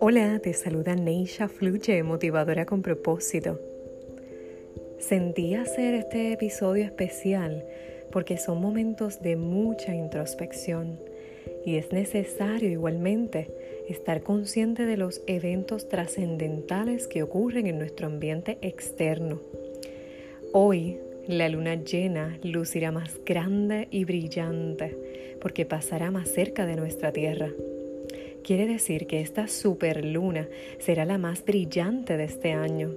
Hola, te saluda Neisha Fluche, motivadora con propósito. Sentí hacer este episodio especial porque son momentos de mucha introspección y es necesario igualmente estar consciente de los eventos trascendentales que ocurren en nuestro ambiente externo. Hoy la luna llena lucirá más grande y brillante porque pasará más cerca de nuestra Tierra. Quiere decir que esta superluna será la más brillante de este año.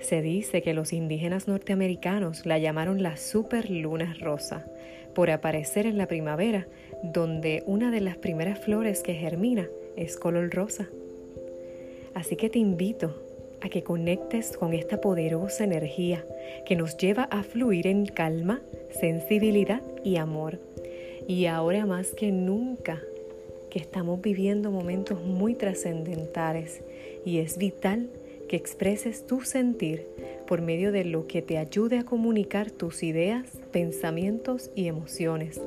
Se dice que los indígenas norteamericanos la llamaron la superluna rosa por aparecer en la primavera, donde una de las primeras flores que germina es color rosa. Así que te invito a que conectes con esta poderosa energía que nos lleva a fluir en calma, sensibilidad y amor. Y ahora más que nunca que estamos viviendo momentos muy trascendentales y es vital que expreses tu sentir por medio de lo que te ayude a comunicar tus ideas, pensamientos y emociones,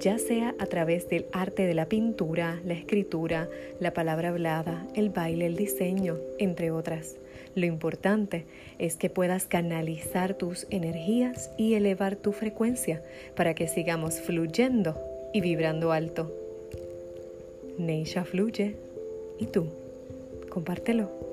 ya sea a través del arte de la pintura, la escritura, la palabra hablada, el baile, el diseño, entre otras. Lo importante es que puedas canalizar tus energías y elevar tu frecuencia para que sigamos fluyendo y vibrando alto. Neisha fluye. ¿Y tú? Compártelo.